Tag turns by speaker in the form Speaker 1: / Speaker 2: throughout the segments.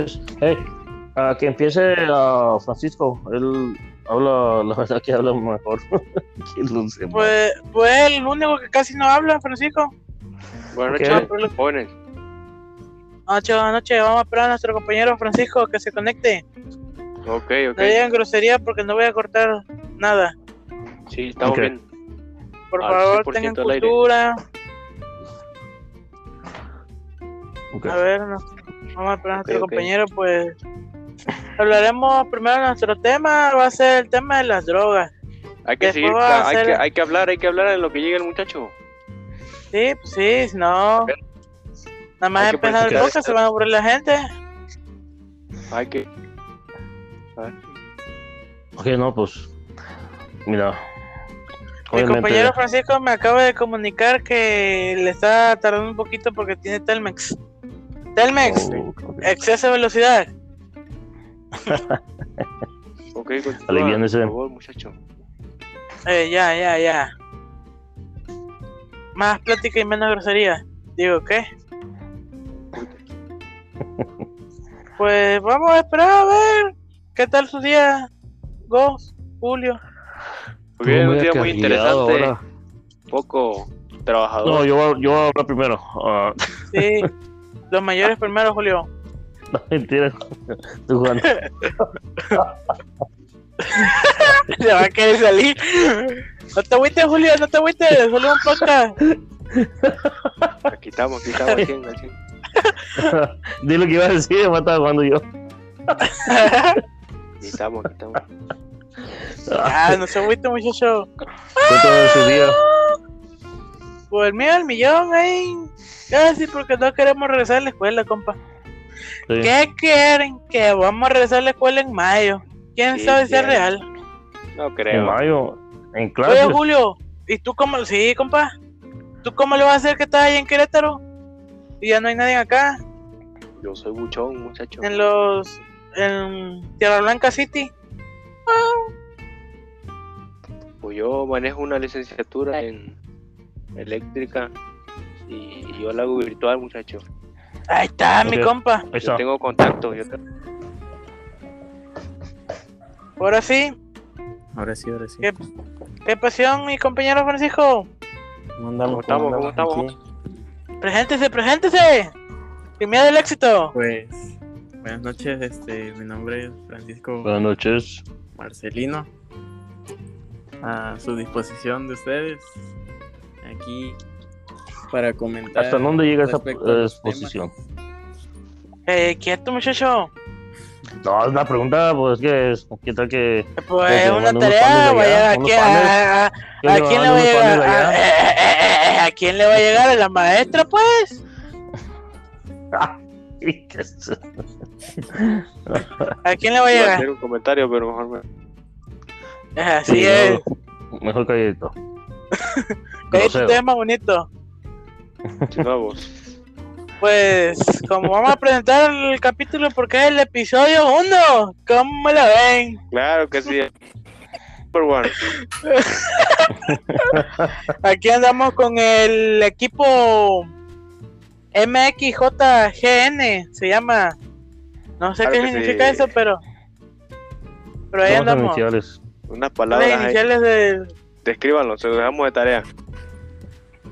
Speaker 1: noches. Hey, a que empiece a Francisco. Él habla, la verdad que habla mejor. que los demás.
Speaker 2: Pues, pues el único que casi no habla, Francisco.
Speaker 3: Buenas noches, jóvenes.
Speaker 2: Anoche, anoche vamos a esperar a nuestro compañero Francisco que se conecte.
Speaker 3: Ok, ok.
Speaker 2: No digan grosería porque no voy a cortar nada.
Speaker 3: Sí, estamos bien.
Speaker 2: Por
Speaker 3: Al
Speaker 2: favor,
Speaker 3: 100%
Speaker 2: tengan cultura.
Speaker 1: Ok.
Speaker 2: A ver, no- vamos a esperar a nuestro compañero, pues. Hablaremos primero de nuestro tema, va a ser el tema de las drogas.
Speaker 3: Hay que
Speaker 2: Después
Speaker 3: seguir, hay que, hay que hablar, hay que hablar en lo que llegue el muchacho.
Speaker 2: Sí, pues sí, si no. Nada más empezar el podcast, se van a aburrir la gente.
Speaker 3: Hay que. A ver.
Speaker 1: Ok, no, pues. Mira.
Speaker 2: Mi compañero Francisco me acaba de comunicar que le está tardando un poquito porque tiene Telmex. Telmex,
Speaker 1: Oh,
Speaker 2: exceso de velocidad.
Speaker 3: Ok, continúa, por favor, muchacho.
Speaker 2: Eh, ya, ya, ya. Más plática y menos grosería. Digo, ¿qué? Pues vamos a esperar a ver qué tal su día, Ghost, Julio.
Speaker 3: Muy bien, un día muy interesante.
Speaker 1: ahora.
Speaker 3: Poco trabajador.
Speaker 1: No, yo, voy- yo voy a hablar primero. Ah,
Speaker 2: Sí, los mayores primero, Julio.
Speaker 1: no, mentira. Tú, Juan.
Speaker 2: Se va a querer salir. No te agüites, Julio, no te agüites, solo un podcast.
Speaker 3: Aquí estamos, aquí estamos al 100, al 100.
Speaker 1: Dile lo que iba a decir, me estaba jugando yo.
Speaker 3: Aquí estamos, aquí estamos.
Speaker 2: Ah, no se agüite, muchacho.
Speaker 1: Cuéntame de su día.
Speaker 2: Pues el mío el millón, ahí. Casi porque no queremos regresar a la escuela, compa.
Speaker 1: Sí.
Speaker 2: ¿Qué quieren? Que vamos a regresar a la escuela en mayo. ¿Quién
Speaker 3: Sí,
Speaker 2: sabe si es real?
Speaker 3: No
Speaker 1: En
Speaker 3: creo.
Speaker 1: mayo, en
Speaker 2: Oye,
Speaker 1: clases.
Speaker 2: Julio, ¿y tú cómo? Sí, compa. ¿Tú cómo le vas a hacer que estás ahí en Querétaro? Y ya no hay nadie acá,
Speaker 3: Yo soy buchón, muchacho.
Speaker 2: en los. en Tierra Blanca City.
Speaker 3: Pues yo manejo una licenciatura en eléctrica y yo la hago virtual, muchacho.
Speaker 2: Ahí está, mi compa.
Speaker 3: Yo tengo contacto. Yo te-
Speaker 2: Ahora sí,
Speaker 4: Ahora sí, ahora sí.
Speaker 2: ¿Qué? qué pasión, mi compañero Francisco.
Speaker 4: ¿Cómo andamos?
Speaker 3: ¿Cómo estamos? ¿Cómo
Speaker 4: andamos aquí?
Speaker 2: Preséntese, preséntese. Éxito.
Speaker 4: Pues, buenas noches, este, mi nombre es Francisco
Speaker 1: Buenas noches.
Speaker 4: Marcelino. A su disposición de ustedes, aquí para comentar.
Speaker 1: ¿Hasta dónde llega esa
Speaker 4: a
Speaker 1: eh, exposición?
Speaker 2: Eh, quieto, muchacho.
Speaker 1: No, es una pregunta, pues que es. ¿Qué tal que.?
Speaker 2: Pues
Speaker 1: Que se
Speaker 2: una tarea,
Speaker 1: unos
Speaker 2: a, a- ¿a
Speaker 1: le
Speaker 2: quién le va a llegar? ¿A, eh, eh, eh, eh, ¿a quién le va a llegar? ¿A la maestra, pues?
Speaker 1: ¿Qué es?
Speaker 2: ¿A quién le va a
Speaker 3: iba a
Speaker 2: llegar?
Speaker 3: hacer un comentario, pero mejor me.
Speaker 2: Así
Speaker 1: Sí,
Speaker 2: es.
Speaker 1: Mejor calladito.
Speaker 2: Este
Speaker 1: Grosero.
Speaker 2: tema bonito. Pues, como vamos a presentar el capítulo porque es el episodio 1, ¿cómo la ven?
Speaker 3: Claro que sí. Super one.
Speaker 2: Aquí andamos con el equipo MXJGN, se llama. No sé
Speaker 3: Claro
Speaker 2: qué significa
Speaker 3: sí.
Speaker 2: eso, pero. Pero ahí
Speaker 1: las
Speaker 2: andamos.
Speaker 1: iniciales.
Speaker 3: Unas
Speaker 2: Las
Speaker 3: palabras. ahí.
Speaker 2: iniciales del.
Speaker 3: Descríbanlo, se lo dejamos de tarea.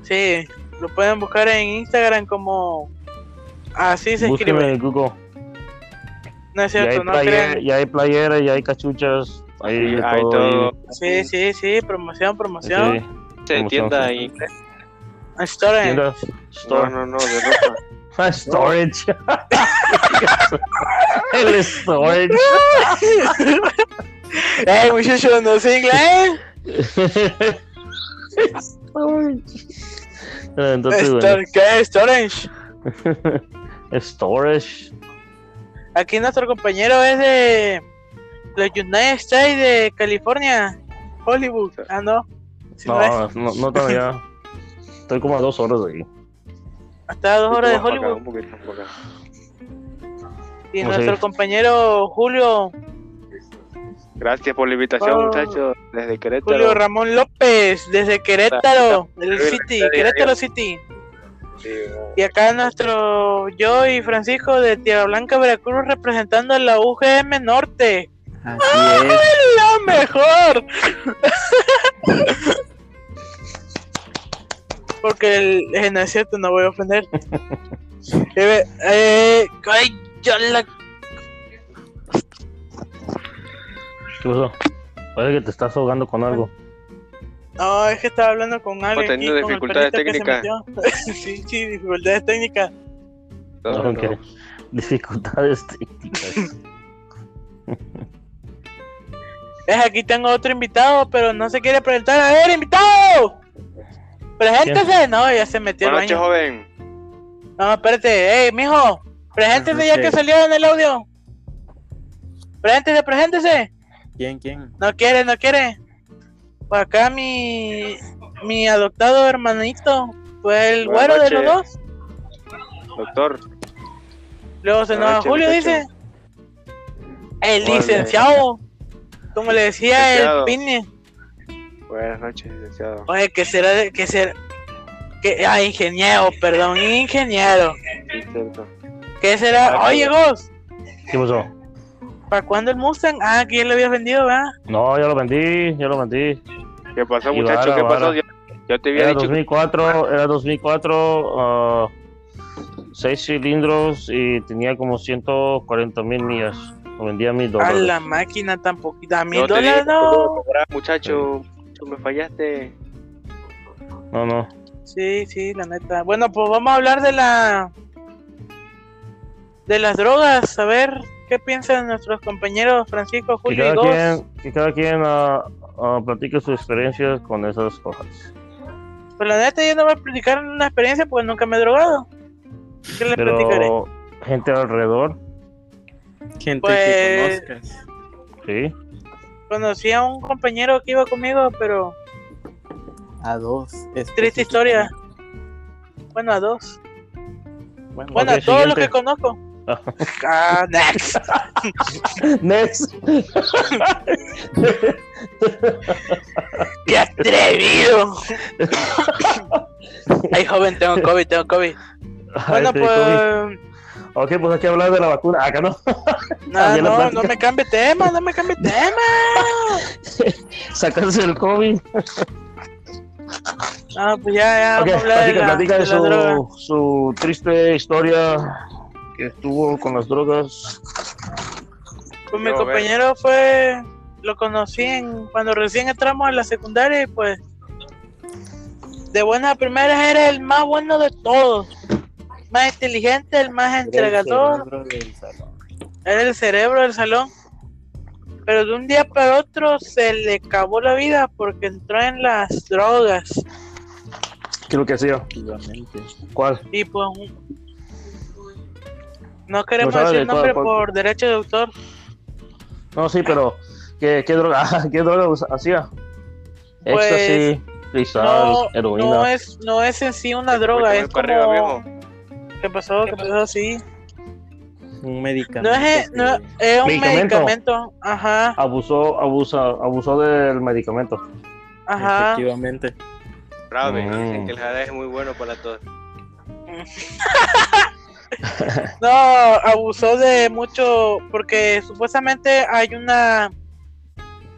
Speaker 2: Sí, lo pueden buscar en Instagram como. Así se escribe.
Speaker 1: en Google.
Speaker 2: No es
Speaker 1: hay,
Speaker 2: cierto, no
Speaker 1: player-
Speaker 2: crean.
Speaker 1: ya hay playeras, ya hay cachuchas. Hay
Speaker 3: Sí, hay
Speaker 1: todo.
Speaker 3: todo.
Speaker 2: Sí, sí, sí, promoción,
Speaker 1: ahí.
Speaker 2: promoción.
Speaker 1: Sí,
Speaker 3: Se
Speaker 1: Promoción,
Speaker 3: entienda
Speaker 1: sí.
Speaker 3: en inglés.
Speaker 2: Store.
Speaker 1: tienda,
Speaker 3: No, no, no, de ropa.
Speaker 1: Ah, storage. El storage.
Speaker 2: ¡Eh, muchachos, no sé inglés!
Speaker 1: storage. Ah, Entonces, bueno,
Speaker 2: ¿Qué es storage?
Speaker 1: storage.
Speaker 2: Aquí nuestro compañero es de los United States de California, Hollywood. Ah, no. Si no,
Speaker 1: No, no, no todavía. Estoy como a dos horas de ahí.
Speaker 2: hasta a dos horas de
Speaker 3: Un para acá,
Speaker 2: Hollywood.
Speaker 3: un poquito acá.
Speaker 2: Y nuestro
Speaker 1: sé.
Speaker 2: compañero Julio,
Speaker 3: Gracias por la invitación,
Speaker 2: Oh.
Speaker 3: muchachos. Desde Querétaro.
Speaker 2: Julio Ramón López, desde Querétaro, del City, Querétaro. City.
Speaker 3: Sí.
Speaker 2: Y acá nuestro yo y Francisco de Tierra Blanca, Veracruz, representando a la UGM Norte.
Speaker 4: Así es.
Speaker 2: ¡La mejor! Porque el, eh, no es cierto, no voy a ofender. Eh, eh, ay, ya la
Speaker 1: ¿Qué pasó? Parece que te estás ahogando con algo.
Speaker 2: No, es que estaba hablando con alguien.
Speaker 3: teniendo
Speaker 2: aquí, con el
Speaker 3: dificultades técnicas.
Speaker 2: sí, sí, dificultades técnicas.
Speaker 3: No,
Speaker 1: No, Dificultades técnicas.
Speaker 2: Es aquí tengo otro invitado, pero no se quiere presentar. A ver, invitado. Preséntese. No, ya se metió
Speaker 3: Buenas noches, joven.
Speaker 2: No, espérate. Ey, mijo. Preséntese ya que salió en el audio. Preséntese, preséntese.
Speaker 4: ¿Quién, quién?
Speaker 2: No quiere, no quiere. Pues acá mi, mi adoptado hermanito fue el
Speaker 3: Buenas
Speaker 2: güero de los dos.
Speaker 3: Doctor.
Speaker 2: Luego se enoja Julio, dice. El licenciado. Como le decía
Speaker 3: Licenciado.
Speaker 2: el Pini.
Speaker 3: Buenas noches, licenciado.
Speaker 2: Oye, que será de- que ser que ah, ingeniero, perdón, ingeniero.
Speaker 3: Sí, cierto.
Speaker 2: ¿Qué será? Oye, Gos,
Speaker 1: ¿Qué pasó?
Speaker 2: ¿Para cuándo el Mustang? Ah, que ya lo habías vendido, ¿verdad?
Speaker 1: No, ya lo vendí, ya lo vendí.
Speaker 3: ¿Qué pasó,
Speaker 1: Y
Speaker 3: muchacho?
Speaker 1: vara,
Speaker 3: ¿Qué pasó? Yo, yo te había
Speaker 1: Era
Speaker 3: dicho que
Speaker 1: 2004, era 2004, ah, seis cilindros y tenía como 140 mil millas. Lo vendía a mil
Speaker 2: A
Speaker 1: dólares.
Speaker 2: la máquina tan poquita, a mil
Speaker 3: yo
Speaker 2: dólares no.
Speaker 3: muchacho. Tú me fallaste.
Speaker 1: No, no.
Speaker 2: Sí, sí, la neta. Bueno, pues vamos a hablar de la de las drogas, a ver qué piensan nuestros compañeros Francisco,
Speaker 1: Que
Speaker 2: Julio y
Speaker 1: quien, que cada quien ah, ah, platique sus experiencias con esas cosas.
Speaker 2: Pues la neta yo no voy a platicar una experiencia porque nunca me he drogado. ¿Qué les platicaré?
Speaker 1: Gente alrededor,
Speaker 4: Gente
Speaker 2: Pues-
Speaker 4: que conozcas.
Speaker 1: sí.
Speaker 2: Conocí a un compañero que iba conmigo, pero
Speaker 4: A dos.
Speaker 2: triste historia. Bueno, a dos.
Speaker 4: Bueno,
Speaker 2: Bueno, a todos los que conozco. Ah, next.
Speaker 1: Next.
Speaker 2: ¡Qué atrevido! Ay, joven, tengo COVID, tengo COVID. Bueno,
Speaker 1: Ay,
Speaker 2: pues.
Speaker 1: Ok, pues hay que hablar de la vacuna. Acá no.
Speaker 2: No, no,
Speaker 1: plática.
Speaker 2: no me cambie tema, no me cambie tema.
Speaker 1: Sacarse el COVID.
Speaker 2: Ah, pues ya, ya,
Speaker 1: Ok,
Speaker 2: vamos a hablar de
Speaker 1: platica,
Speaker 2: la,
Speaker 1: platica
Speaker 2: de
Speaker 1: de
Speaker 2: la droga.
Speaker 1: su, su triste historia que estuvo con las drogas.
Speaker 2: Pues mi compañero fue. Lo conocí en, cuando recién entramos a la secundaria y pues. De buenas a primeras era el más bueno de todos. Más inteligente, el más entregador.
Speaker 4: Cerebro del salón.
Speaker 2: Era el cerebro del salón. Pero de un día para otro se le acabó la vida porque entró en las drogas.
Speaker 1: ¿Qué es lo que hacía? ¿Cuál?
Speaker 2: Y pues. No queremos
Speaker 1: No
Speaker 2: decir
Speaker 1: de
Speaker 2: nombre
Speaker 1: cuál- cuál-
Speaker 2: por derecho de autor.
Speaker 1: No, sí, pero ¿qué, qué droga, ¿qué droga hacía?
Speaker 2: Pues,
Speaker 1: Éxtasis, cristal,
Speaker 2: No,
Speaker 1: heroína.
Speaker 2: no es, no es en sí una droga, es
Speaker 3: arriba,
Speaker 2: como.
Speaker 3: viejo.
Speaker 2: ¿Qué pasó? ¿Qué pasó? Sí.
Speaker 4: Un medicamento.
Speaker 2: No es, no, es un
Speaker 1: ¿Medicamento?
Speaker 2: medicamento. Ajá,
Speaker 1: Abusó, abusa, abusó del medicamento.
Speaker 2: ajá.
Speaker 4: Efectivamente.
Speaker 3: Bravo,
Speaker 1: Mm.
Speaker 3: dicen que el jarabe es muy bueno para todos.
Speaker 2: No, abusó de mucho, porque supuestamente hay una,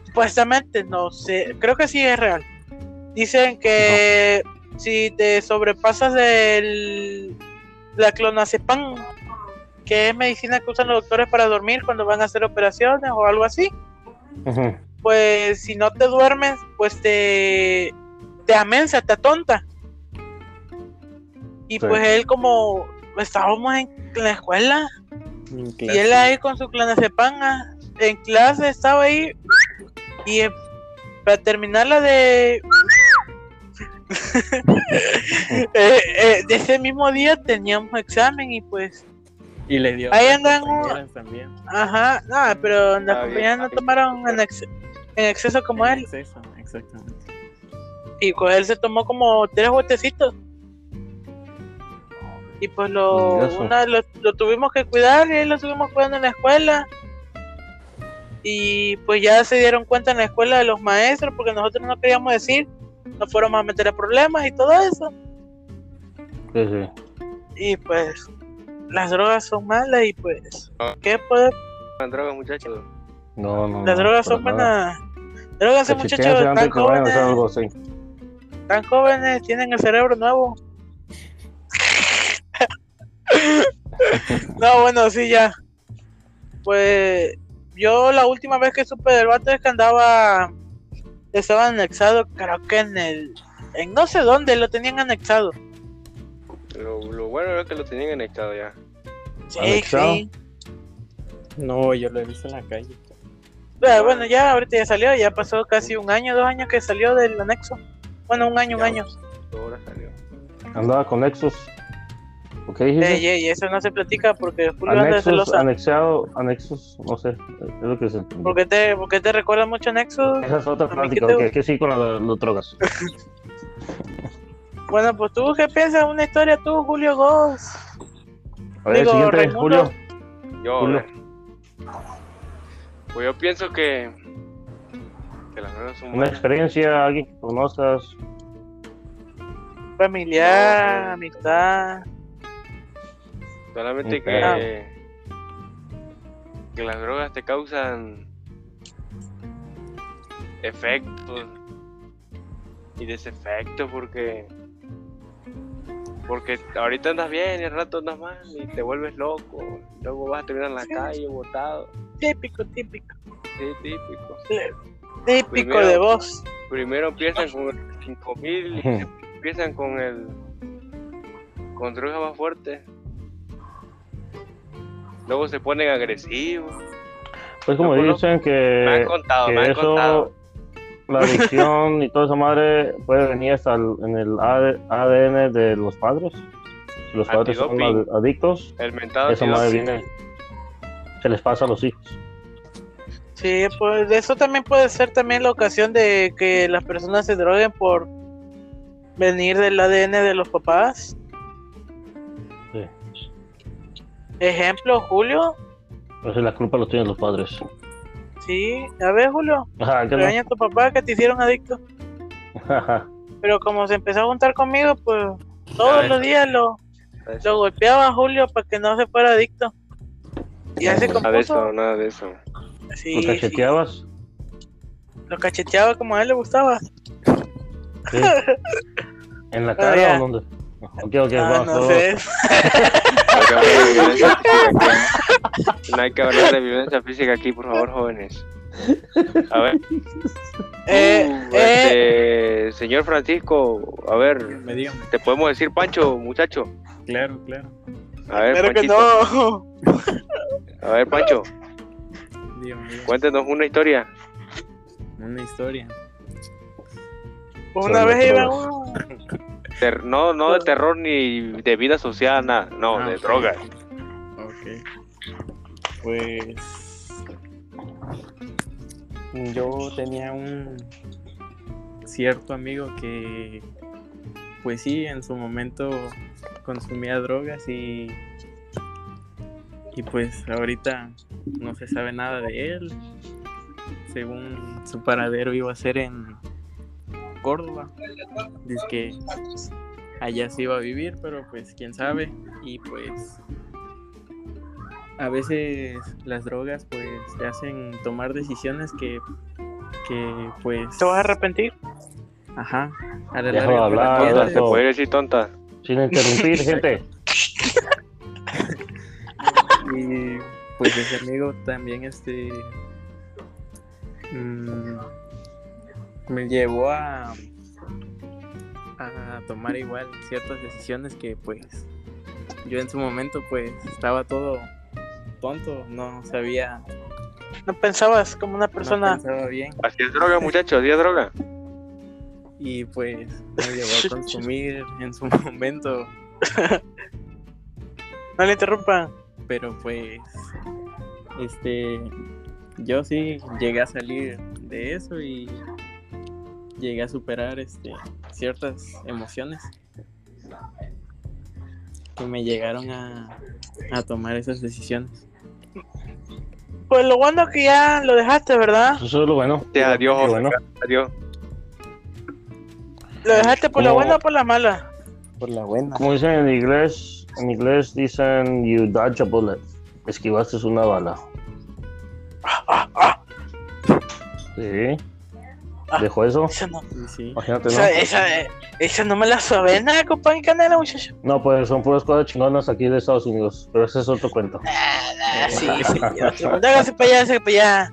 Speaker 2: supuestamente, no sé, creo que sí es real. Dicen que si te sobrepasas del la clonazepam, que es medicina que usan los doctores para dormir cuando van a hacer operaciones o algo así, pues si no te duermes, pues te te amensa, te atonta. Y
Speaker 1: Sí.
Speaker 2: pues él como estábamos en la escuela
Speaker 4: en
Speaker 2: y él ahí con su clonazepam ah, en clase estaba ahí y eh, para terminar la de eh, eh, de ese mismo día teníamos examen y pues
Speaker 4: Y le dio.
Speaker 2: Ahí andan-
Speaker 4: también.
Speaker 2: ajá nada pero las
Speaker 3: bien,
Speaker 2: compañeras no tomaron en, ex- en exceso como
Speaker 4: En
Speaker 2: él
Speaker 4: exceso, exactamente.
Speaker 2: y pues él se tomó como tres botecitos y pues lo, una, lo, lo tuvimos que cuidar y ahí lo estuvimos cuidando en la escuela y pues ya se dieron cuenta en la escuela de los maestros porque nosotros no queríamos decir nos fueron a meter a problemas y todo eso
Speaker 1: Sí, sí.
Speaker 2: Y pues las drogas son malas y pues ¿qué puede?
Speaker 3: Con drogas, muchachos.
Speaker 1: No, no.
Speaker 2: Las drogas son
Speaker 1: nada.
Speaker 2: buenas. Drogas, muchachos tan jóvenes, tan jóvenes, tienen el cerebro nuevo. No, bueno, sí, ya. Pues yo la última vez que supe del vato es que andaba, estaba anexado, creo que en el, en no sé dónde lo tenían anexado.
Speaker 3: Lo, lo bueno es que lo tenían anexado ya.
Speaker 2: Sí,
Speaker 1: ¿Anexado?
Speaker 2: sí.
Speaker 4: No, yo lo he visto en la calle.
Speaker 2: Pero bueno, ya ahorita ya salió, ya pasó casi un año, dos años que salió del anexo. Bueno, un año, un
Speaker 3: Ya.
Speaker 2: año.
Speaker 3: Ahora salió.
Speaker 1: Andaba con Nexus. ¿Por qué dijiste?
Speaker 2: Ey, ey, eso no se platica porque Julio anda
Speaker 1: Anexus,
Speaker 2: celosa.
Speaker 1: anexado, anexus, no sé, es lo que se entiende.
Speaker 2: ¿Por qué te, por qué te recuerda mucho a Nexus?
Speaker 1: Esa es otra plática,
Speaker 2: que te-
Speaker 1: que, sí con la- las drogas.
Speaker 2: Bueno, pues tú, ¿qué piensas? Una historia tú, Julio Goss.
Speaker 1: A ver,
Speaker 2: Digo,
Speaker 1: siguiente,
Speaker 2: Raimundo.
Speaker 1: Julio.
Speaker 3: Yo,
Speaker 1: Julio.
Speaker 3: ver. Pues yo pienso que. Que las drogas son
Speaker 1: Una
Speaker 3: buenas.
Speaker 1: experiencia, alguien que conozcas.
Speaker 2: Familiar,
Speaker 3: No.
Speaker 2: amistad.
Speaker 3: Solamente que. Que las drogas te causan. Efectos. Y desefectos porque. Porque ahorita andas bien y al rato andas mal y te vuelves loco. Luego vas a terminar en la
Speaker 2: Sí.
Speaker 3: calle botado.
Speaker 2: Típico, típico.
Speaker 3: Sí, típico.
Speaker 2: Típico
Speaker 3: Primero-
Speaker 2: de vos.
Speaker 3: Primero empiezan con el 5000 y empiezan con el con drogas más fuertes. Luego se ponen agresivos.
Speaker 1: Pues como
Speaker 3: no,
Speaker 1: dicen
Speaker 3: me han
Speaker 1: que,
Speaker 3: contado,
Speaker 1: que
Speaker 3: me han
Speaker 1: eso,
Speaker 3: contado.
Speaker 1: la adicción y toda esa madre puede venir hasta el- en el AD ADN de los padres. Si los padres son ad- adictos,
Speaker 3: El mentado
Speaker 1: esa madre viene, se les pasa a los hijos.
Speaker 2: Sí, pues eso también puede ser también la ocasión de que las personas se droguen por venir del ADN de los papás. Ejemplo, Julio.
Speaker 1: Entonces la culpa lo tienen los padres.
Speaker 2: Sí, a ver, Julio.
Speaker 1: Ajá, ¿qué no?
Speaker 2: Regaña a tu papá que te hicieron adicto.
Speaker 1: Ajá.
Speaker 2: Pero como se empezó a juntar conmigo, pues todos los días lo, lo golpeaba a Julio para que no se fuera adicto. Y así
Speaker 3: Nada de eso,
Speaker 2: compuso.
Speaker 3: nada de eso.
Speaker 2: Sí,
Speaker 1: ¿Lo
Speaker 2: sí,
Speaker 1: cacheteabas?
Speaker 2: lo cacheteaba como a él le gustaba.
Speaker 1: Sí. ¿En la cara o dónde? Ok, ok,
Speaker 2: Ah,
Speaker 1: vamos,
Speaker 2: no sé.
Speaker 3: No hay que hablar de violencia física aquí. Que por favor, jóvenes. A ver,
Speaker 2: Eh,
Speaker 3: uh,
Speaker 2: eh,
Speaker 3: este, señor Francisco, a ver. ¿te podemos decir Pancho, muchacho?
Speaker 4: Claro, claro.
Speaker 3: A ver,
Speaker 2: Pero que no.
Speaker 3: A ver, Pancho, cuéntenos una historia.
Speaker 4: Una historia.
Speaker 2: Una
Speaker 1: Sobre
Speaker 2: vez iba uno.
Speaker 3: Ter- no, no de terror ni de vida social, nada. No,
Speaker 4: Ah,
Speaker 3: de
Speaker 4: ok.
Speaker 3: drogas.
Speaker 4: Ok. Pues. Yo tenía un cierto amigo que, pues sí, en su momento consumía drogas y. Y pues ahorita no se sabe nada de él. Según su paradero iba a ser en Córdoba. Dice que allá se iba a vivir, pero pues quién sabe. Y pues a veces las drogas pues te hacen tomar decisiones que, que pues...
Speaker 2: ¿Te vas a arrepentir?
Speaker 4: Ajá. A la larga
Speaker 1: de
Speaker 4: te
Speaker 1: hablar.
Speaker 3: Tonta, ¿se
Speaker 1: eso.
Speaker 3: puede decir tonta?
Speaker 1: Sin interrumpir, gente.
Speaker 4: Y pues ese amigo también este mm, me llevó a a tomar igual ciertas decisiones que pues yo en su momento pues estaba todo tonto, no sabía,
Speaker 2: No pensabas como una
Speaker 4: no
Speaker 2: persona.
Speaker 4: pensaba bien
Speaker 3: Así es droga, muchachos, así es droga.
Speaker 4: y pues me llevó a consumir en su momento,
Speaker 2: No le interrumpan.
Speaker 4: pero pues este yo sí llegué a salir de eso y llegué a superar este ciertas emociones que me llegaron a, a tomar esas decisiones.
Speaker 2: Pues lo bueno que ya lo dejaste, ¿verdad?
Speaker 1: Eso es lo bueno.
Speaker 3: Sí, adiós,
Speaker 1: Qué bueno.
Speaker 3: adiós.
Speaker 2: Lo dejaste por la buena o por la mala.
Speaker 4: por la buena.
Speaker 1: Como dicen en inglés, en inglés dicen you dodge a bullet. Esquivaste una bala. Sí. ¿Dejó eso?
Speaker 2: Esa no,
Speaker 4: Sí, sí.
Speaker 1: Imagínate, ¿no?
Speaker 2: esa, esa, esa no me la suave nada, compa en canela, muchacho.
Speaker 1: No, pues son puras cosas chingonas aquí de Estados Unidos. Pero ese es otro cuento.
Speaker 2: Ah, sí, señor. Hágase para allá, hágase para allá.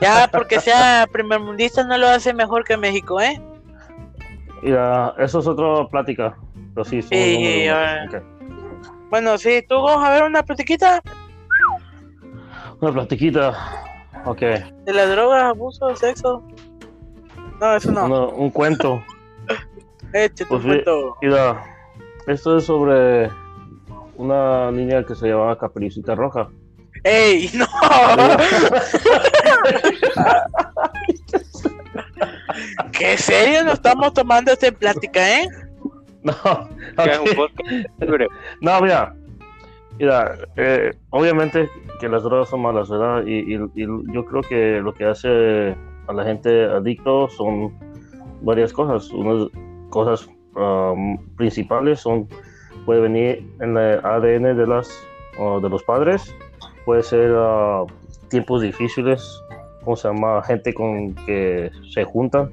Speaker 2: Ya, porque sea primermundista no lo hace mejor que México, ¿eh?
Speaker 1: Y ah, eso es otra plática. Pero sí,
Speaker 2: Sí,
Speaker 1: número uno.
Speaker 2: ah.
Speaker 1: Ok.
Speaker 2: Bueno, sí, tú vamos a ver una platiquita
Speaker 1: Una platiquita. Ok.
Speaker 2: de las drogas, abuso, sexo. No, eso no.
Speaker 1: Uno- un cuento.
Speaker 2: Échate
Speaker 1: Pues
Speaker 2: un
Speaker 1: sí.
Speaker 2: cuento.
Speaker 1: Mira, esto es sobre una niña que se llamaba Caperucita Roja.
Speaker 2: ¡Ey! ¡No! ¿Qué serio nos estamos tomando esta plática, eh?
Speaker 1: No,
Speaker 3: Que es
Speaker 1: ok.
Speaker 3: un podcast libre.
Speaker 1: no, mira, mira, eh, obviamente que las drogas son malas, ¿verdad? Y, y- y yo creo que lo que hace a la gente adicto son varias cosas. Unas cosas um, principales son, puede venir en el ADN de, las, uh, de los padres, puede ser uh, tiempos difíciles, ¿cómo se llama? Gente con que se juntan,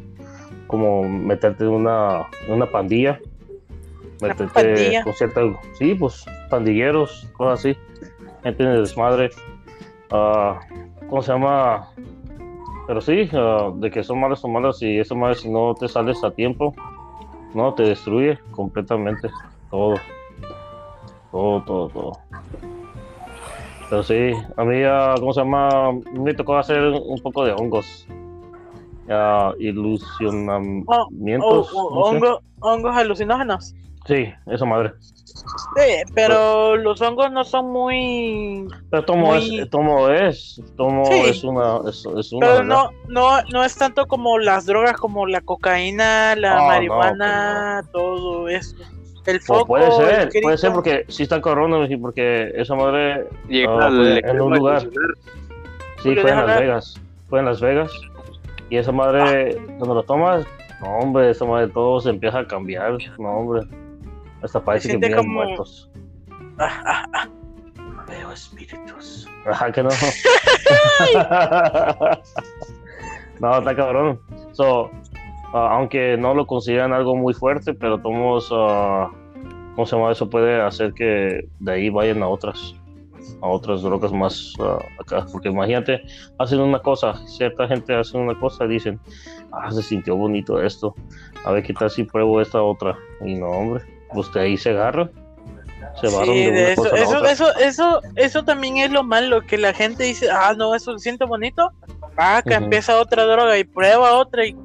Speaker 1: como meterte en una, una pandilla. Meterte
Speaker 2: pandilla.
Speaker 1: con cierta, sí, pues pandilleros, cosas así, gente en el desmadre. Ah, ¿Cómo se llama? Pero sí, ah, de que son malas, son malas, y eso más si no te sales a tiempo, no, te destruye completamente todo. Todo, todo, todo. Pero sí, a mí, ah, ¿cómo se llama? Me tocó hacer un poco de hongos. Ah, ilusionamientos.
Speaker 2: O- o-
Speaker 1: no sé.
Speaker 2: hongo- hongos alucinógenos.
Speaker 1: Sí, esa madre.
Speaker 2: Sí, pero los hongos no son muy.
Speaker 1: Pero tomo,
Speaker 2: Muy-
Speaker 1: es, tomo es, tomo
Speaker 2: Sí.
Speaker 1: es una, es, es una
Speaker 2: Pero no, no, no es tanto como las drogas, como la cocaína, la
Speaker 1: Ah, no,
Speaker 2: marihuana, todo eso. El
Speaker 1: O
Speaker 2: foco.
Speaker 1: puede ser, puede ser porque sí está porque esa madre
Speaker 3: Llega
Speaker 1: Ah,
Speaker 3: al
Speaker 1: en un lugar. sí fue en Las
Speaker 2: hablar.
Speaker 1: Vegas, fue en Las Vegas, y esa madre, cuando lo tomas, no hombre, esa madre todo se empieza a cambiar, no hombre, hasta parece que
Speaker 2: como-
Speaker 1: muertos.
Speaker 2: Ah, ah, ah.
Speaker 1: Veo espíritus. Ajá, que no. no, está cabrón. So, ah, aunque no lo consideran algo muy fuerte, pero tomos, ¿cómo se llama? Eso puede hacer que de ahí vayan a otras, a otras drogas más ah, acá. Porque imagínate, hacen una cosa, cierta gente hace una cosa y dicen, ah, se sintió bonito esto. A ver qué tal si pruebo esta otra. Y no, hombre, pues de ahí se agarra. Se van
Speaker 2: Sí,
Speaker 1: de
Speaker 2: eso, eso, eso, eso, eso también es lo malo, que la gente dice, ah, no, eso se siente bonito, ah, que empieza otra droga y prueba otra y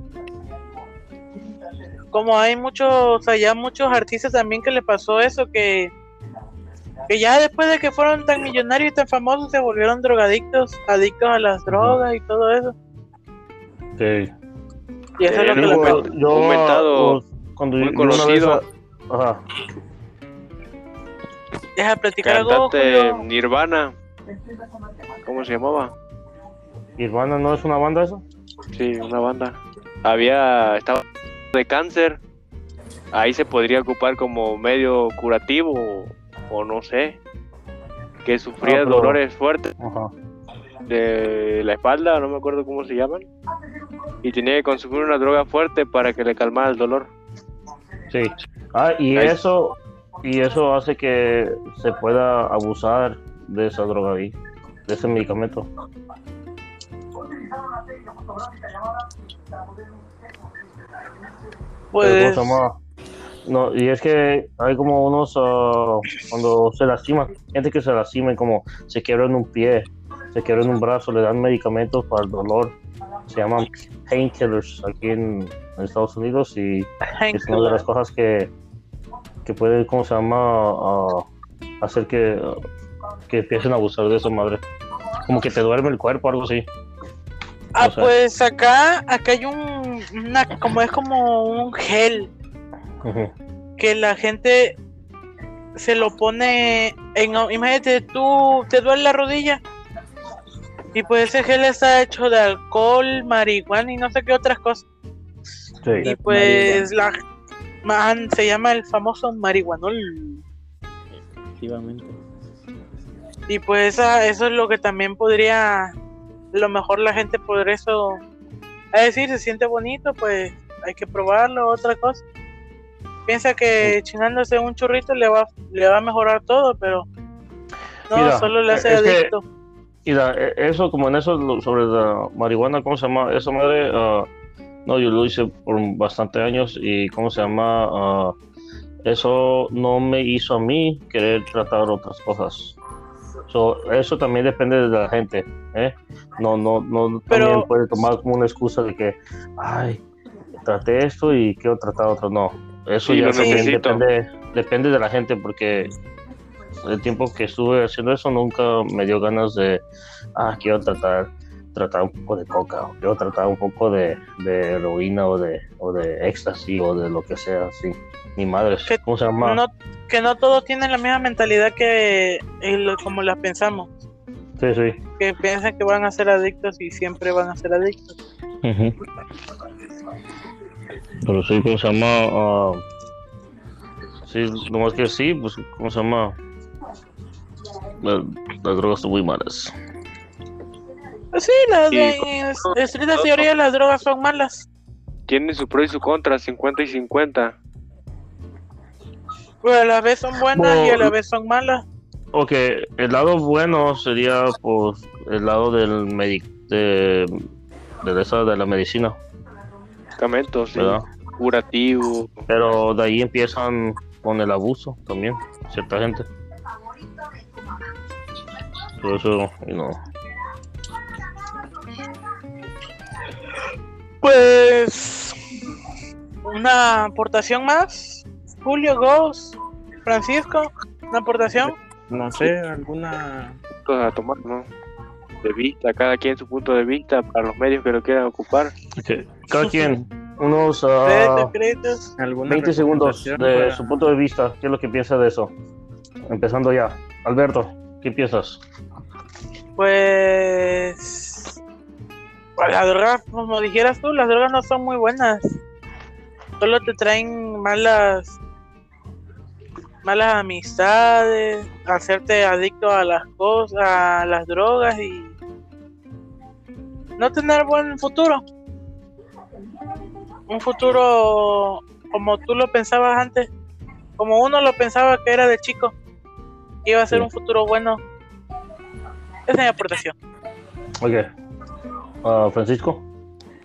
Speaker 2: como hay muchos, o sea, ya muchos artistas también que le pasó eso, que, que ya después de que fueron tan millonarios y tan famosos se volvieron drogadictos, adictos a las drogas y todo eso.
Speaker 1: Sí.
Speaker 2: Y eso es lo que le
Speaker 3: un
Speaker 2: pasa.
Speaker 3: momento- un mentado
Speaker 1: pues, cuando
Speaker 3: muy
Speaker 1: yo- yo una vez
Speaker 3: conocido.
Speaker 1: Ajá.
Speaker 2: Deja platicar algo,
Speaker 3: Cantante
Speaker 2: Julio.
Speaker 3: Nirvana. ¿Cómo se llamaba?
Speaker 1: Nirvana no es una banda eso?
Speaker 3: Sí, una banda. Había. Estaba de cáncer. Ahí se podría ocupar como medio curativo. O, o no sé. Que sufría
Speaker 1: Ah, pero-
Speaker 3: dolores fuertes
Speaker 1: Ajá.
Speaker 3: de la espalda, no me acuerdo cómo se llaman. Y tenía que consumir una droga fuerte para que le calmara el dolor.
Speaker 1: Sí. Ah, y
Speaker 3: Ahí-
Speaker 1: eso y eso hace que se pueda abusar de esa droga ahí, de ese medicamento.
Speaker 2: Pues.
Speaker 1: No, y es que hay como unos ah, cuando se lastiman, gente que se lastima y como se quiebran un pie, se quiebran un brazo, le dan medicamentos para el dolor. Se llaman painkillers aquí en, en Estados Unidos y es una de las cosas que, que puede, ¿cómo se llama? Hacer que, que empiecen a abusar de esa madre. Como que te duerme el cuerpo, algo así.
Speaker 2: Ah,
Speaker 1: O sea-
Speaker 2: pues acá, acá hay un, una, como es como un gel que la gente se lo pone en, imagínate, tú te duele la rodilla y pues ese gel está hecho de alcohol, marihuana y no sé qué otras cosas
Speaker 1: Sí.
Speaker 2: y pues la, Man, se llama el famoso marihuanol.
Speaker 4: Efectivamente.
Speaker 2: Y pues esa, eso es lo que también podría, lo mejor la gente por eso, a decir, se siente bonito, pues hay que probarlo, otra cosa. Piensa que chingándose un churrito le va, le va a mejorar todo, pero no,
Speaker 1: Mira,
Speaker 2: solo le hace
Speaker 1: es que-
Speaker 2: adicto.
Speaker 1: Mira, e- eso, como en eso, sobre la marihuana, ¿cómo se llama? Esa madre, ah, no, yo lo hice por bastante años y, ¿cómo se llama? Ah, eso no me hizo a mí querer tratar otras cosas. So, eso también depende de la gente, ¿eh? No, no, no,
Speaker 2: Pero-
Speaker 1: también puede tomar como una excusa de que, ay, traté esto y quiero tratar otro. No, eso
Speaker 3: Sí,
Speaker 1: ya también depende, depende de la gente porque el tiempo que estuve haciendo eso nunca me dio ganas de, ah, quiero tratar, tratar un poco de coca, o quiero tratar un poco de, de heroína o de, o de éxtasis o de lo que sea, así. Mi madre,
Speaker 2: Que
Speaker 1: ¿cómo se llama?
Speaker 2: No, que no todos tienen la misma mentalidad que el- como la pensamos.
Speaker 1: Sí, sí.
Speaker 2: Que piensan que van a ser adictos y siempre van a ser adictos.
Speaker 1: Pero sí, ¿cómo se llama? Ah, sí, nomás que sí, pues, ¿cómo se llama? La- las drogas son muy malas.
Speaker 2: Pues sí, las
Speaker 3: Y
Speaker 2: de, estricta teoría las drogas son malas.
Speaker 3: Tiene su pro y su contra, 50 y 50.
Speaker 2: Pero a la vez son buenas y a la
Speaker 1: No.
Speaker 2: vez son malas.
Speaker 1: Ok, el lado bueno sería pues el lado del medic de, de esa de la medicina,
Speaker 3: Medicamentos, sí. curativo.
Speaker 1: Pero de ahí empiezan con el abuso también, cierta gente. Por eso, you
Speaker 2: Pues una aportación más. Julio Ghost, Francisco, una aportación.
Speaker 4: No sé, alguna.
Speaker 3: a tomar, ¿no? De vista, cada quien su punto de vista para los medios que lo quieran ocupar.
Speaker 1: ok, cada quien, unos ah,
Speaker 2: créditos.
Speaker 4: alguna
Speaker 1: 20 segundos de
Speaker 4: para-
Speaker 1: su punto de vista, ¿qué es lo que piensa de eso? Empezando ya. Alberto, ¿qué piensas?
Speaker 2: Pues. Las drogas, como dijeras tú, las drogas no son muy buenas. Solo te traen malas. Malas amistades, hacerte adicto a las cosas, a las drogas y. No tener buen futuro. Un futuro como tú lo pensabas antes. Como uno lo pensaba que era de chico. que Iba a ser un futuro bueno. Esa es mi aportación.
Speaker 1: Ok. Ah, Francisco.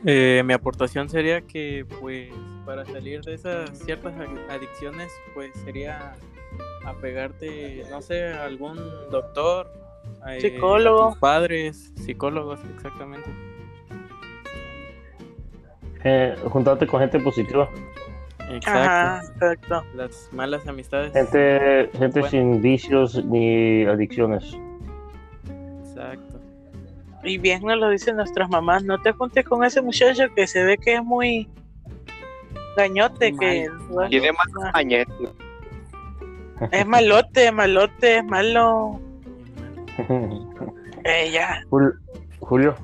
Speaker 4: Eh, mi aportación sería que, pues, para salir de esas ciertas ad- adicciones, pues sería apegarte, no sé, a algún doctor, eh,
Speaker 2: Psicólogo.
Speaker 4: a tus padres, psicólogos, exactamente.
Speaker 1: Eh, juntarte con gente positiva,
Speaker 4: Exacto.
Speaker 2: Ajá, exacto.
Speaker 4: Las malas amistades.
Speaker 1: gente, gente
Speaker 4: Bueno.
Speaker 1: sin vicios ni adicciones.
Speaker 2: Y bien nos lo dicen nuestras mamás, no te juntes con ese muchacho que se ve que es muy gañote, que
Speaker 3: Tiene más maña.
Speaker 2: es malote, malote, es malo. Eh, ya.
Speaker 1: Jul- Julio.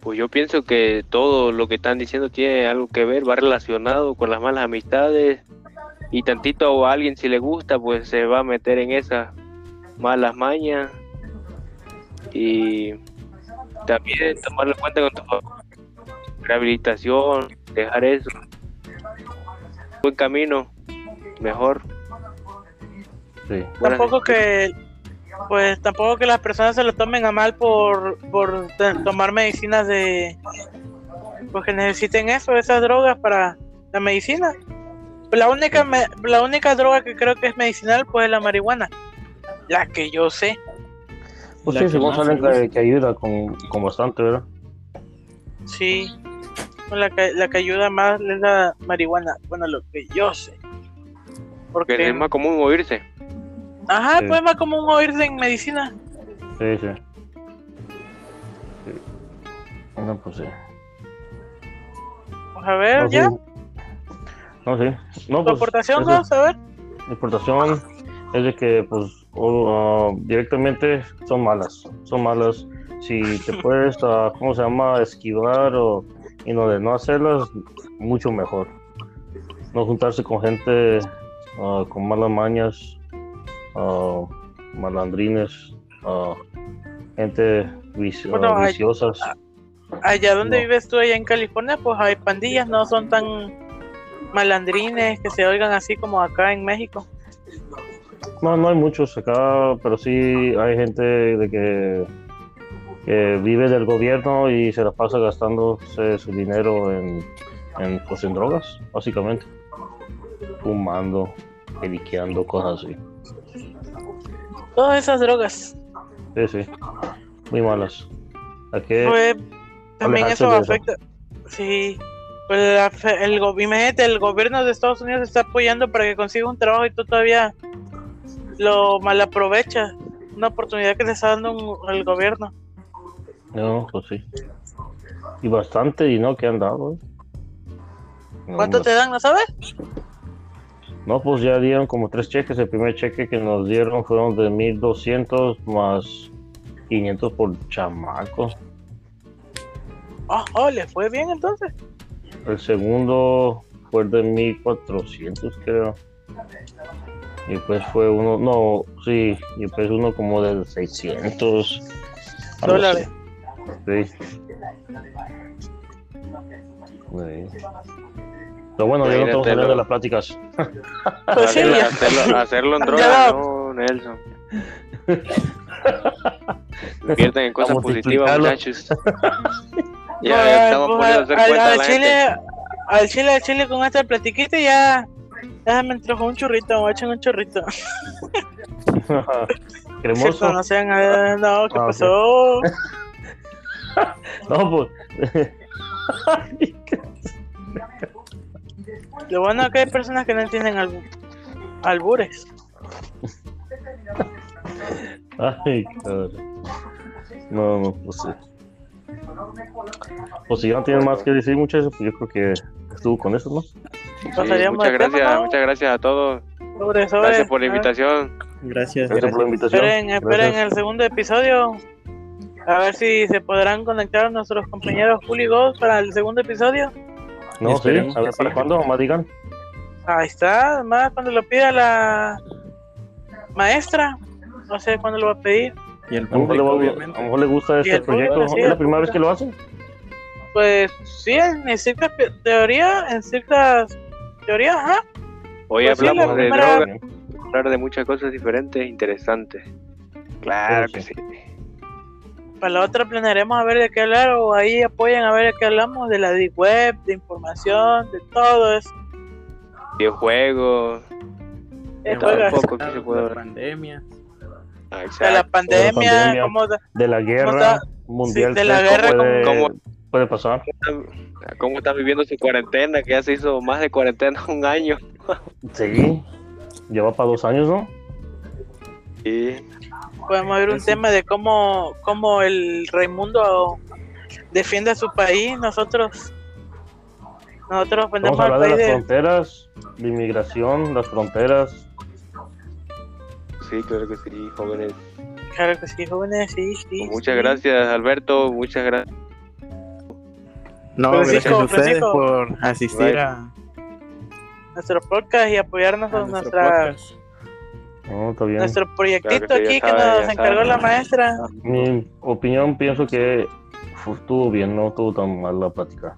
Speaker 3: Pues yo pienso que todo lo que están diciendo tiene algo que ver, va relacionado con las malas amistades y tantito a alguien si le gusta, pues se va a meter en esas malas mañas y también tomarlo en cuenta con tu rehabilitación, dejar eso, buen camino, mejor.
Speaker 1: Sí.
Speaker 2: Tampoco que, pues tampoco que las personas se lo tomen a mal por, por tomar medicinas de, porque necesiten eso, esas drogas para la medicina. La única, me- la única droga que creo que es medicinal, pues es la marihuana. La que yo sé.
Speaker 1: Pues sí, según salen que, que ayuda con, con bastante, ¿verdad?
Speaker 2: Sí. La que, la que ayuda más es la marihuana. Bueno, lo que yo sé.
Speaker 3: que
Speaker 2: Porque,
Speaker 3: es más común oírse.
Speaker 2: ajá,
Speaker 1: Sí.
Speaker 2: pues es más común oírse en medicina.
Speaker 1: Sí, sí. Sí. No, pues sí.
Speaker 2: Pues a ver,
Speaker 1: No, sí.
Speaker 2: ya.
Speaker 1: No, sí. No,
Speaker 2: Tu
Speaker 1: pues,
Speaker 2: aportación,
Speaker 1: eso-
Speaker 2: vamos a ver.
Speaker 1: Mi aportación es de que, pues, o, directamente son malas. Son malas. Si te puedes, ah, ¿cómo se llama? Esquivar o y no de no hacerlas, mucho mejor. no juntarse con gente ah, con malas mañas, ah, malandrines, gente vici-
Speaker 2: Bueno,
Speaker 1: viciosas.
Speaker 2: Allá donde
Speaker 1: No.
Speaker 2: vives tú, allá en California, pues hay pandillas, no son tan malandrines que se oigan así como acá en México.
Speaker 1: No, no hay muchos acá, pero sí hay gente de que, que vive del gobierno y se la pasa gastándose su dinero en, en, pues, en drogas, básicamente. Fumando, periqueando, cosas así.
Speaker 2: Todas esas drogas.
Speaker 1: Sí, sí. Muy malas. Aquí,
Speaker 2: Pues también eso afecta. Sí. Pues el, el gobierno de Estados Unidos está apoyando para que consiga un trabajo y tú todavía lo malaprovechas. Una oportunidad que te está dando un- el gobierno.
Speaker 1: no, pues sí. Y bastante dinero que han dado. ¿eh? No,
Speaker 2: ¿Cuánto te dan, no sabes?
Speaker 1: No, pues ya dieron como tres cheques. El primer cheque que nos dieron fueron de 1200 más 500 por chamaco.
Speaker 2: Oh, oh, le fue bien entonces.
Speaker 1: El segundo fue de 1400, creo. Y después fue uno, no, sí, y después uno como de 600 algo
Speaker 2: Dólares.
Speaker 1: Sí. Sí. Pero bueno, ya no estamos hablando de las pláticas.
Speaker 2: Pues sí,
Speaker 3: hacerlo,
Speaker 2: ya.
Speaker 3: hacerlo, hacerlo en droga, no, Nelson. Inviertan en cosas positivas, muchachos. ya, estamos
Speaker 2: pues,
Speaker 3: poniendo a hacer
Speaker 2: al,
Speaker 3: cuenta a
Speaker 2: al
Speaker 3: la
Speaker 2: chile,
Speaker 3: gente.
Speaker 2: al chile, al chile con esta platiquita ya, ya me entró un churrito, me voy a echar un churrito.
Speaker 1: Cremoso.
Speaker 2: No sean, eh, no, ¿qué
Speaker 1: Ah,
Speaker 2: pasó?
Speaker 1: No, pues.
Speaker 2: Lo bueno es que hay personas que no entienden albu- albures.
Speaker 1: Ay, cabrón. No, no, pues sí. Pues si ya no tienen más que decir, muchachos, pues yo creo que estuvo con eso, ¿no?
Speaker 3: Sí, muchas gracias,
Speaker 2: ¿no?
Speaker 3: muchas gracias a todos.
Speaker 2: Sobre, sobre.
Speaker 3: Gracias por la invitación.
Speaker 4: Gracias,
Speaker 1: Gracias por la invitación.
Speaker 2: Esperen, esperen
Speaker 1: Gracias.
Speaker 2: el segundo episodio. A ver si se podrán conectar nuestros compañeros Juli Ghost para el segundo episodio.
Speaker 1: No, sí, a ver para
Speaker 4: sí.
Speaker 1: cuándo, más digan.
Speaker 2: Ahí está, además cuando lo pida la maestra. No sé cuándo lo va a pedir.
Speaker 4: Y el
Speaker 1: A lo, mejor le,
Speaker 4: público,
Speaker 1: a lo mejor le gusta este proyecto.
Speaker 2: público, sí,
Speaker 1: ¿Es la primera vez que lo hacen?
Speaker 2: Pues sí, en ciertas teorías, en ciertas teorías, ajá.
Speaker 3: Hoy
Speaker 2: Pues
Speaker 3: hablamos
Speaker 2: la
Speaker 3: de hablar de muchas cosas diferentes e interesantes. Claro
Speaker 1: Sí,
Speaker 3: que
Speaker 1: sí.
Speaker 3: sí.
Speaker 2: Para la otra planearemos a ver de qué hablar o ahí apoyan a ver de qué hablamos, de la deep web, de información, de todo eso.
Speaker 3: Videojuegos, todo
Speaker 2: juegas.
Speaker 3: un poco que se puede
Speaker 4: la
Speaker 3: hablar.
Speaker 4: pandemia.
Speaker 3: Ah,
Speaker 2: de la pandemia,
Speaker 1: pandemia.
Speaker 2: cómo da-
Speaker 1: De la guerra mundial.
Speaker 2: Sí, de la
Speaker 1: ¿crees que
Speaker 2: guerra,
Speaker 1: puede,
Speaker 3: ¿cómo-
Speaker 1: puede pasar.
Speaker 3: ¿Cómo están viviendo su cuarentena? Que ya se hizo más de cuarentena un año.
Speaker 1: Sí. Lleva para dos años, ¿no?
Speaker 3: Sí.
Speaker 2: podemos ver un
Speaker 4: Sí.
Speaker 2: tema de cómo, cómo el Raimundo defiende a su país, nosotros nosotros
Speaker 1: Vamos a
Speaker 2: al
Speaker 1: hablar de las
Speaker 2: de...
Speaker 1: fronteras, de inmigración, las fronteras.
Speaker 3: Sí, claro que sí, jóvenes.
Speaker 2: Claro que sí, jóvenes, sí, sí.
Speaker 3: Muchas
Speaker 2: sí.
Speaker 3: gracias, Alberto. Muchas gracias.
Speaker 4: No,
Speaker 2: Francisco,
Speaker 4: gracias a ustedes
Speaker 2: Francisco.
Speaker 4: por asistir a,
Speaker 2: Nuestro podcast y apoyarnos
Speaker 4: a
Speaker 2: con
Speaker 4: nuestro
Speaker 2: nuestra,
Speaker 4: podcast.
Speaker 1: No, está bien.
Speaker 2: nuestro proyectito
Speaker 3: Claro que sí,
Speaker 2: aquí que nos encargó la maestra.
Speaker 1: Mi opinión, pienso que estuvo bien, no estuvo tan mal la plática.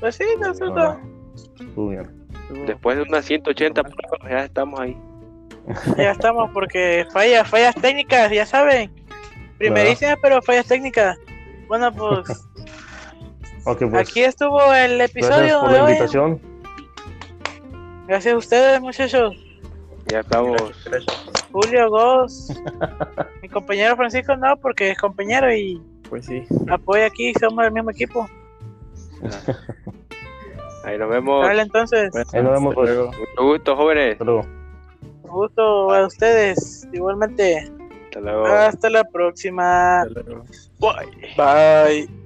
Speaker 2: Pues sí, nosotros.
Speaker 1: Ah, estuvo bien.
Speaker 3: Después de unas 180 pruebas, ya estamos ahí.
Speaker 2: Ya estamos porque fallas, fallas técnicas, ya saben. Primerísimas, pero fallas técnicas. Bueno, pues
Speaker 1: Ok, pues.
Speaker 2: aquí estuvo el
Speaker 1: gracias
Speaker 2: episodio
Speaker 1: por
Speaker 2: de
Speaker 1: la
Speaker 2: hoy.
Speaker 1: invitación.
Speaker 2: Gracias a ustedes, muchachos.
Speaker 3: Ya estamos.
Speaker 2: Julio, Goss, mi compañero Francisco no, porque es compañero y
Speaker 4: Pues sí.
Speaker 2: apoya aquí, somos del mismo equipo.
Speaker 3: Ahí nos vemos.
Speaker 2: Dale entonces,
Speaker 1: Ahí nos vemos, pues.
Speaker 4: luego.
Speaker 3: Mucho gusto, jóvenes.
Speaker 1: Hasta luego.
Speaker 2: un gusto a ustedes, igualmente.
Speaker 3: Hasta luego.
Speaker 2: Hasta la próxima.
Speaker 4: Hasta luego.
Speaker 3: Bye.
Speaker 2: Bye.